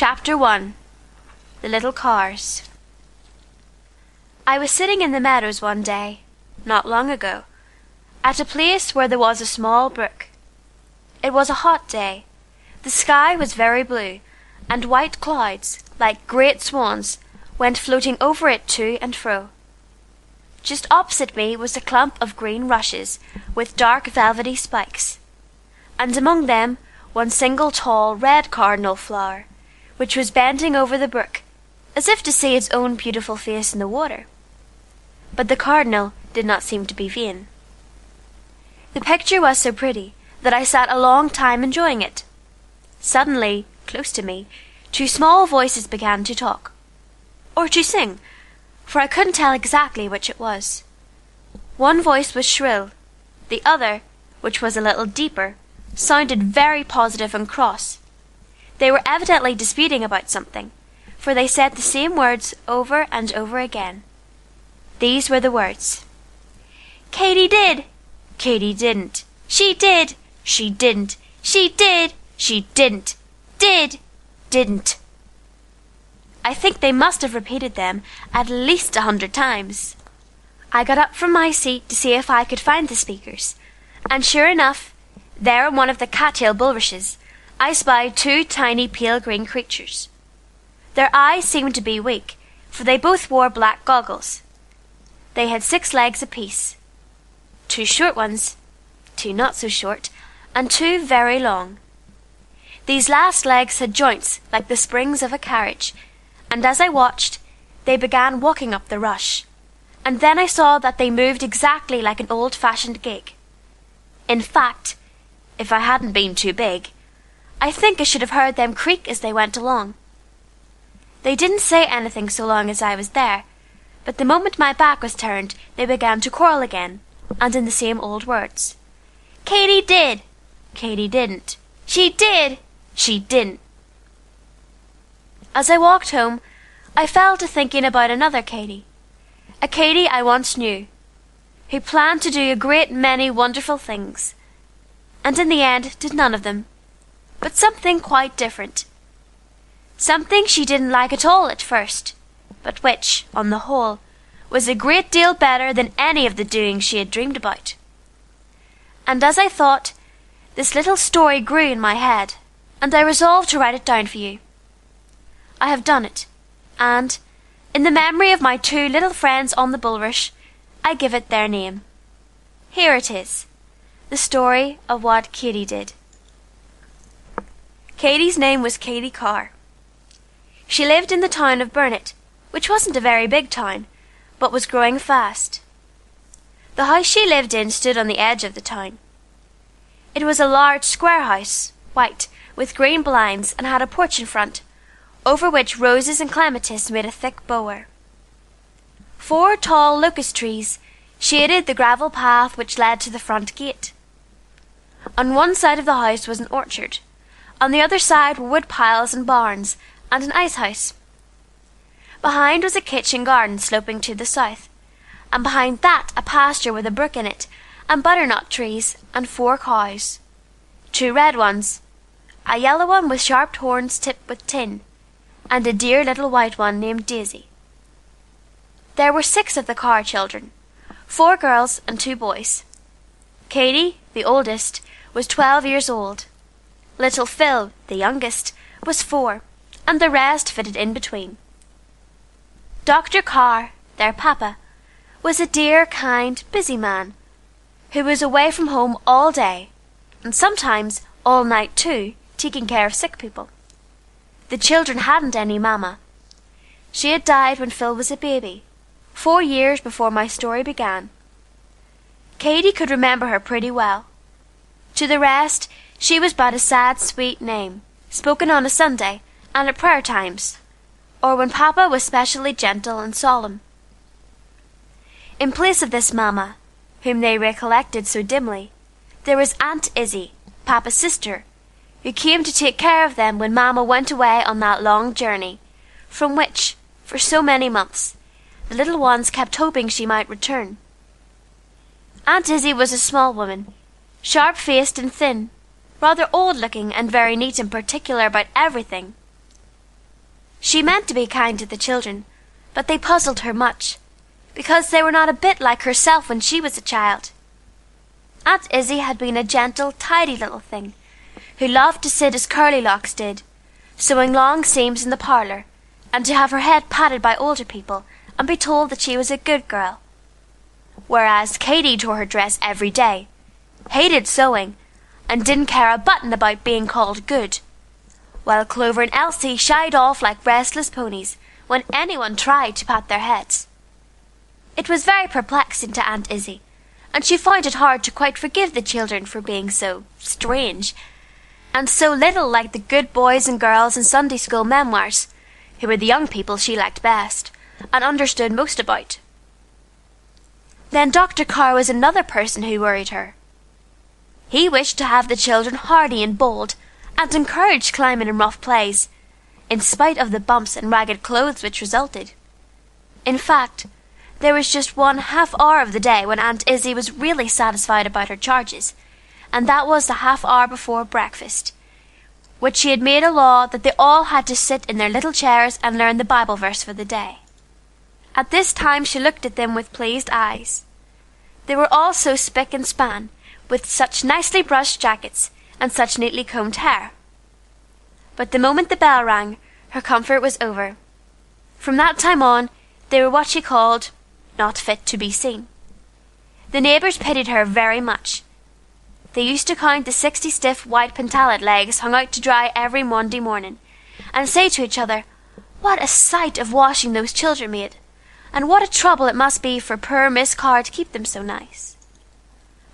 Chapter 1 The Little Carrs I was sitting in the meadows one day, not long ago, at a place where there was a small brook. It was a hot day. The sky was very blue, and white clouds, like great swans, went floating over it to and fro. Just opposite me was a clump of green rushes with dark velvety spikes, and among them one single tall red cardinal flower, which was bending over the brook, as if to see its own beautiful face in the water. But the cardinal did not seem to be vain. The picture was so pretty that I sat a long time enjoying it. Suddenly, close to me, two small voices began to talk, or to sing, for I couldn't tell exactly which it was. One voice was shrill, the other, which was a little deeper, sounded very positive and cross. They were evidently disputing about something, for they said the same words over and over again. These were the words Katy did! Katy didn't! She did! She didn't! She did! She didn't! Did! Didn't! I think they must have repeated them at least a hundred times. I got up from my seat to see if I could find the speakers, and sure enough, there in one of the cattail bulrushes, I spied two tiny pale green creatures. Their eyes seemed to be weak, for they both wore black goggles. They had six legs apiece two short ones, two not so short, and two very long. These last legs had joints like the springs of a carriage, and as I watched, they began walking up the rush, and then I saw that they moved exactly like an old fashioned gig. In fact, if I hadn't been too big, I think I should have heard them creak as they went along. They didn't say anything so long as I was there, but the moment my back was turned, they began to quarrel again, and in the same old words. Katy did. Katy didn't. She did. She didn't. As I walked home, I fell to thinking about another Katy, a Katy I once knew, who planned to do a great many wonderful things, and in the end did none of them, but something quite different. Something she didn't like at all at first, but which, on the whole, was a great deal better than any of the doings she had dreamed about. And as I thought, this little story grew in my head, and I resolved to write it down for you. I have done it, and, in the memory of my two little friends on the bulrush, I give it their name. Here it is the story of what Katy did. Katy's name was Katy Carr. She lived in the town of Burnet, which wasn't a very big town, but was growing fast. The house she lived in stood on the edge of the town. It was a large square house, white, with green blinds, and had a porch in front, over which roses and clematis made a thick bower. Four tall locust trees shaded the gravel path which led to the front gate. On one side of the house was an orchard, on the other side were wood piles and barns, and an ice house. Behind was a kitchen garden sloping to the south, and behind that a pasture with a brook in it, and butternut trees, and four cows. Two red ones, a yellow one with sharp horns tipped with tin, and a dear little white one named Daisy. There were six of the Carr children, four girls and two boys. Katy, the oldest, was twelve years old. Little Phil, the youngest, was four, and the rest fitted in between. Dr. Carr, their papa, was a dear, kind, busy man, who was away from home all day, and sometimes all night too, taking care of sick people. The children hadn't any mamma. She had died when Phil was a baby, four years before my story began. Katy could remember her pretty well. To the rest, she was but a sad, sweet name, spoken on a Sunday and at prayer times or when Papa was specially gentle and solemn. In place of this mamma, whom they recollected so dimly, there was Aunt Izzie, Papa's sister, who came to take care of them when mamma went away on that long journey, from which, for so many months, the little ones kept hoping she might return. Aunt Izzie was a small woman, sharp faced and thin, rather old looking and very neat and particular about everything. She meant to be kind to the children, but they puzzled her much, because they were not a bit like herself when she was a child. Aunt Izzie had been a gentle, tidy little thing, who loved to sit as Curly Locks did, sewing long seams in the parlour, and to have her head patted by older people, and be told that she was a good girl. Whereas Katy tore her dress every day, hated sewing, and didn't care a button about being called good, while Clover and Elsie shied off like restless ponies when anyone tried to pat their heads. It was very perplexing to Aunt Izzie, and she found it hard to quite forgive the children for being so strange, and so little like the good boys and girls in Sunday school memoirs, who were the young people she liked best, and understood most about. Then Dr. Carr was another person who worried her. He wished to have the children hardy and bold, and encouraged climbing and rough plays, in spite of the bumps and ragged clothes which resulted. In fact, there was just one half hour of the day when Aunt Izzie was really satisfied about her charges, and that was the half hour before breakfast, which she had made a law that they all had to sit in their little chairs and learn the Bible verse for the day. At this time she looked at them with pleased eyes. They were all so spick and span, with such nicely brushed jackets and such neatly combed hair. But the moment the bell rang, her comfort was over. From that time on, they were what she called not fit to be seen. The neighbours pitied her very much. They used to count the sixty stiff white pantalette legs hung out to dry every Monday morning, and say to each other, What a sight of washing those children made, and what a trouble it must be for poor Miss Carr to keep them so nice.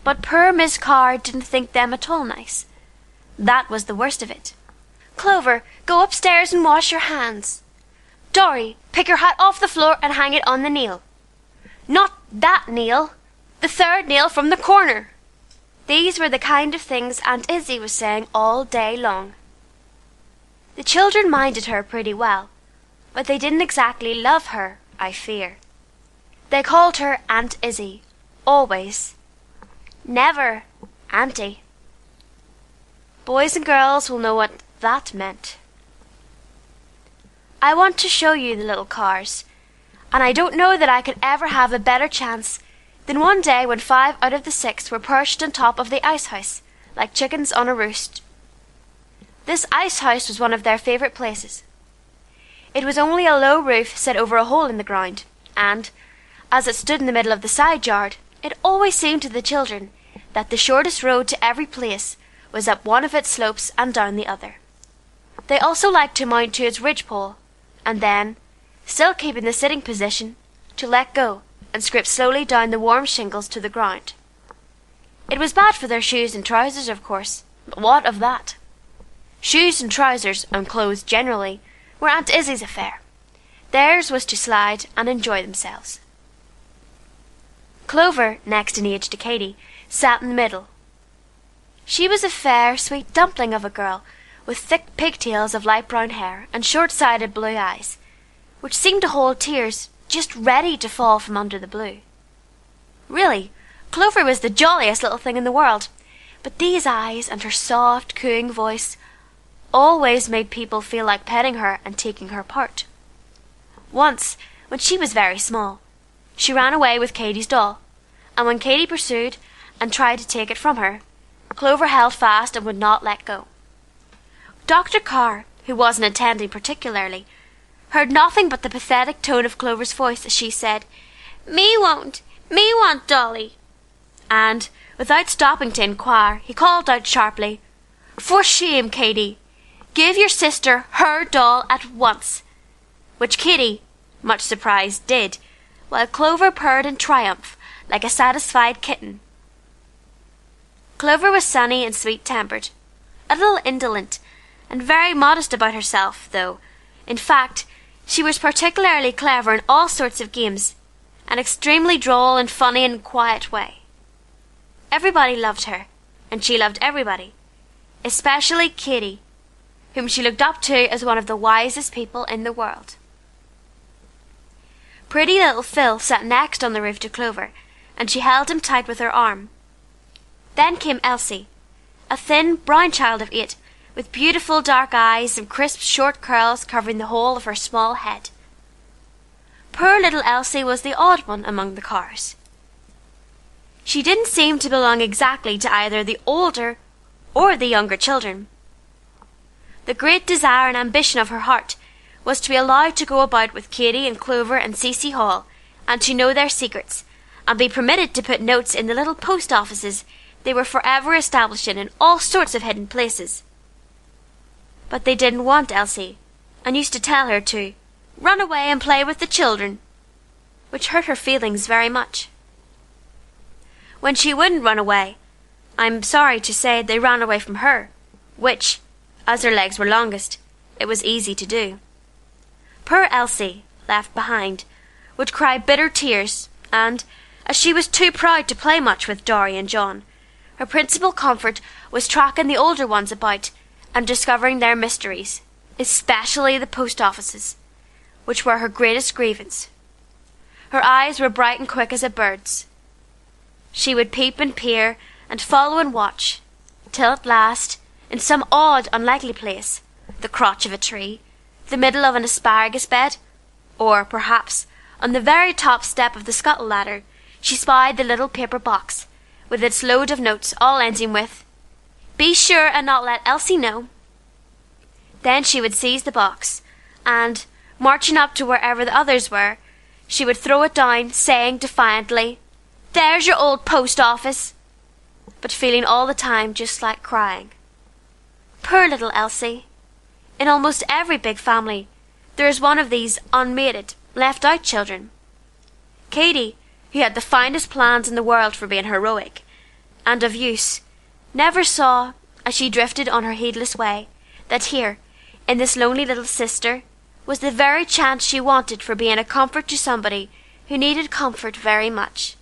But poor Miss Carr didn't think them at all nice. That was the worst of it. Clover, go upstairs and wash your hands. Dorry, pick your hat off the floor and hang it on the nail. Not that nail, the third nail from the corner. These were the kind of things Aunt Izzie was saying all day long. The children minded her pretty well, but they didn't exactly love her, I fear. They called her Aunt Izzie, always, Never, Auntie. Boys and girls will know what that meant. I want to show you the little Carrs, and I don't know that I could ever have a better chance than one day when five out of the six were perched on top of the ice house, like chickens on a roost. This ice house was one of their favourite places. It was only a low roof set over a hole in the ground, and, as it stood in the middle of the side yard, it always seemed to the children that the shortest road to every place was up one of its slopes and down the other. They also liked to mount to its ridgepole, and then, still keeping the sitting position, to let go and scrape slowly down the warm shingles to the ground. It was bad for their shoes and trousers, of course, but what of that? Shoes and trousers, and clothes generally, were Aunt Izzie's affair. Theirs was to slide and enjoy themselves. Clover, next in age to Katy, sat in the middle. She was a fair, sweet dumpling of a girl, with thick pigtails of light brown hair and short-sighted blue eyes, which seemed to hold tears just ready to fall from under the blue. Really, Clover was the jolliest little thing in the world, but these eyes and her soft, cooing voice always made people feel like petting her and taking her part. Once, when she was very small, she ran away with Katy's doll, and when Katy pursued and tried to take it from her, Clover held fast and would not let go. Dr. Carr, who wasn't attending particularly, heard nothing but the pathetic tone of Clover's voice as she said, Me won't, me want Dolly. And, without stopping to inquire, he called out sharply, For shame, Katy! Give your sister her doll at once. Which Katy, much surprised, did, while Clover purred in triumph like a satisfied kitten. Clover was sunny and sweet tempered, a little indolent, and very modest about herself, though, in fact, she was particularly clever in all sorts of games, and extremely droll and funny in a quiet way. Everybody loved her, and she loved everybody, especially Kitty, whom she looked up to as one of the wisest people in the world. Pretty little Phil sat next on the roof to Clover, and she held him tight with her arm. Then came Elsie, a thin, brown child of eight, with beautiful dark eyes and crisp short curls covering the whole of her small head. Poor little Elsie was the odd one among the Carrs. She didn't seem to belong exactly to either the older or the younger children. The great desire and ambition of her heart was to be allowed to go about with Katy and Clover and Cecy Hall, and to know their secrets, and be permitted to put notes in the little post offices they were forever establishing in all sorts of hidden places. But they didn't want Elsie, and used to tell her to run away and play with the children, which hurt her feelings very much. When she wouldn't run away, I'm sorry to say they ran away from her, which, as her legs were longest, it was easy to do. Poor Elsie, left behind, would cry bitter tears, and, as she was too proud to play much with Dorry and John, her principal comfort was tracking the older ones about and discovering their mysteries, especially the post offices, which were her greatest grievance. Her eyes were bright and quick as a bird's. She would peep and peer, and follow and watch, till at last, in some odd, unlikely place, the crotch of a tree, the middle of an asparagus bed, or, perhaps, on the very top step of the scuttle ladder, she spied the little paper box, with its load of notes, all ending with, Be sure and not let Elsie know. Then she would seize the box, and, marching up to wherever the others were, she would throw it down, saying defiantly, There's your old post office! But feeling all the time just like crying. Poor little Elsie! In almost every big family, there is one of these unmated, left out children. Katy, who had the finest plans in the world for being heroic, and of use, never saw, as she drifted on her heedless way, that here, in this lonely little sister, was the very chance she wanted for being a comfort to somebody who needed comfort very much.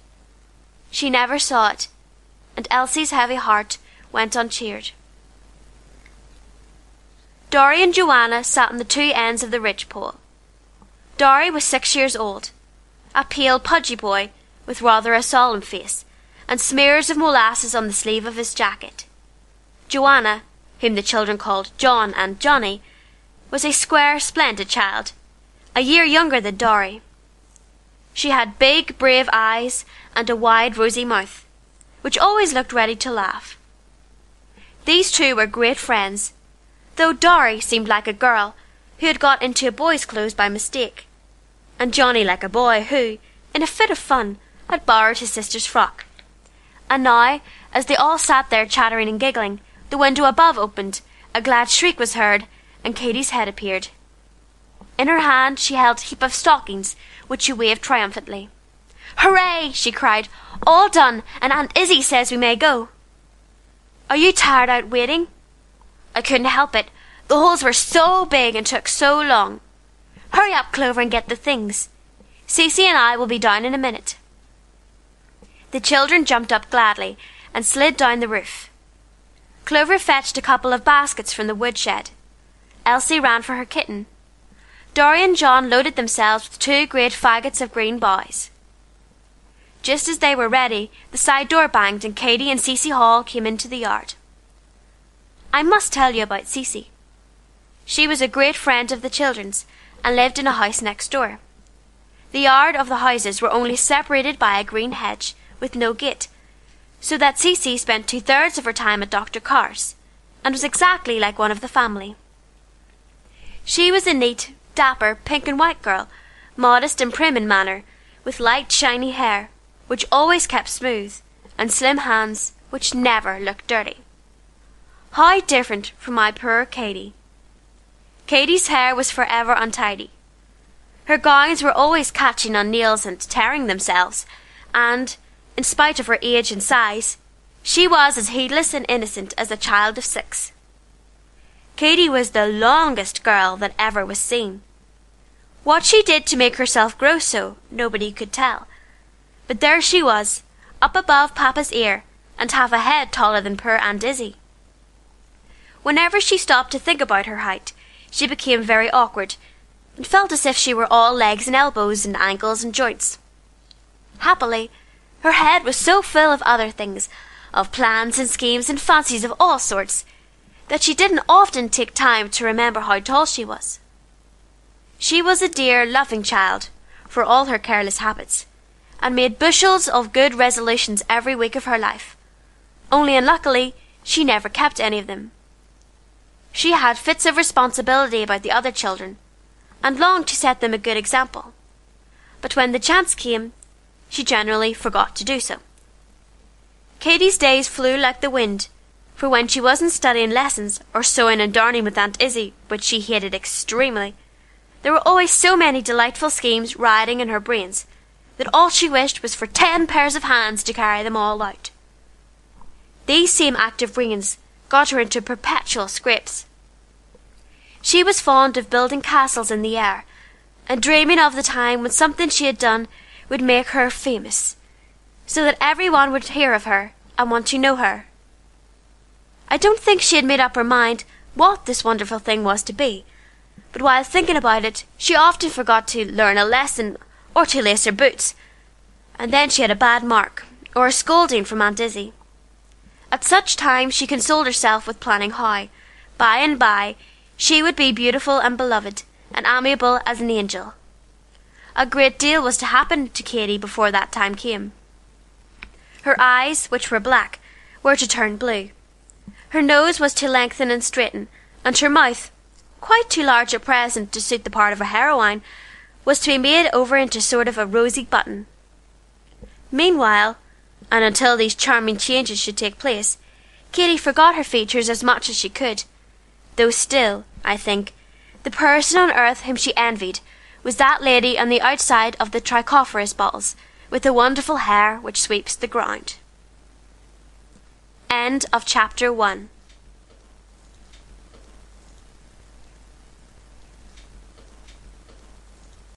She never saw it, and Elsie's heavy heart went uncheered. Dorry and Joanna sat on the two ends of the ridgepole. Dorry was six years old, a pale, pudgy boy with rather a solemn face, and smears of molasses on the sleeve of his jacket. Joanna, whom the children called John and Johnny, was a square, splendid child, a year younger than Dorry. She had big, brave eyes and a wide, rosy mouth, which always looked ready to laugh. These two were great friends, though Dorry seemed like a girl who had got into a boy's clothes by mistake, and Johnny like a boy who, in a fit of fun, had borrowed his sister's frock. And now, as they all sat there chattering and giggling, the window above opened, a glad shriek was heard, and Katy's head appeared. In her hand she held a heap of stockings, which she waved triumphantly. Hooray! she cried. All done, and Aunt Izzie says we may go. Are you tired out waiting? I couldn't help it. The holes were so big and took so long. Hurry up, Clover, and get the things. Cecy and I will be down in a minute. The children jumped up gladly and slid down the roof. Clover fetched a couple of baskets from the woodshed. Elsie ran for her kitten. Dorry and John loaded themselves with two great faggots of green boughs. Just as they were ready, the side door banged and Katy and Cecy Hall came into the yard. I must tell you about Cecy. She was a great friend of the children's and lived in a house next door. The yard of the houses were only separated by a green hedge with no gate, so that Cecy spent two thirds of her time at Dr. Carr's, and was exactly like one of the family. She was a neat, dapper, pink and white girl, modest and prim in manner, with light, shiny hair, which always kept smooth, and slim hands, which never looked dirty. How different from my poor Katy. Katy's hair was forever untidy. Her gowns were always catching on nails and tearing themselves, and, in spite of her age and size, she was as heedless and innocent as a child of six. Katy was the longest girl that ever was seen. What she did to make herself grow so, nobody could tell. But there she was, up above Papa's ear, and half a head taller than poor Aunt Izzie. Whenever she stopped to think about her height, she became very awkward, and felt as if she were all legs and elbows and ankles and joints. Happily, her head was so full of other things, of plans and schemes and fancies of all sorts, that she didn't often take time to remember how tall she was. She was a dear, loving child, for all her careless habits, and made bushels of good resolutions every week of her life. Only unluckily, she never kept any of them. She had fits of responsibility about the other children, and longed to set them a good example. But when the chance came, she generally forgot to do so. Katy's days flew like the wind, for when she wasn't studying lessons or sewing and darning with Aunt Izzie, which she hated extremely, there were always so many delightful schemes riding in her brains that all she wished was for ten pairs of hands to carry them all out. These same active brains got her into perpetual scrapes. She was fond of building castles in the air, and dreaming of the time when something she had done would make her famous, so that every one would hear of her and want to know her. I don't think she had made up her mind what this wonderful thing was to be, but while thinking about it, she often forgot to learn a lesson or to lace her boots, and then she had a bad mark or a scolding from Aunt Izzie. At such times she consoled herself with planning how, by and by, she would be beautiful and beloved, and amiable as an angel. A great deal was to happen to Katy before that time came. Her eyes, which were black, were to turn blue. Her nose was to lengthen and straighten, and her mouth, quite too large at present to suit the part of a heroine, was to be made over into sort of a rosy button. Meanwhile, and until these charming changes should take place, Katy forgot her features as much as she could, though still, I think, the person on earth whom she envied was that lady on the outside of the Tricopherous bottles, with the wonderful hair which sweeps the ground. End of chapter 1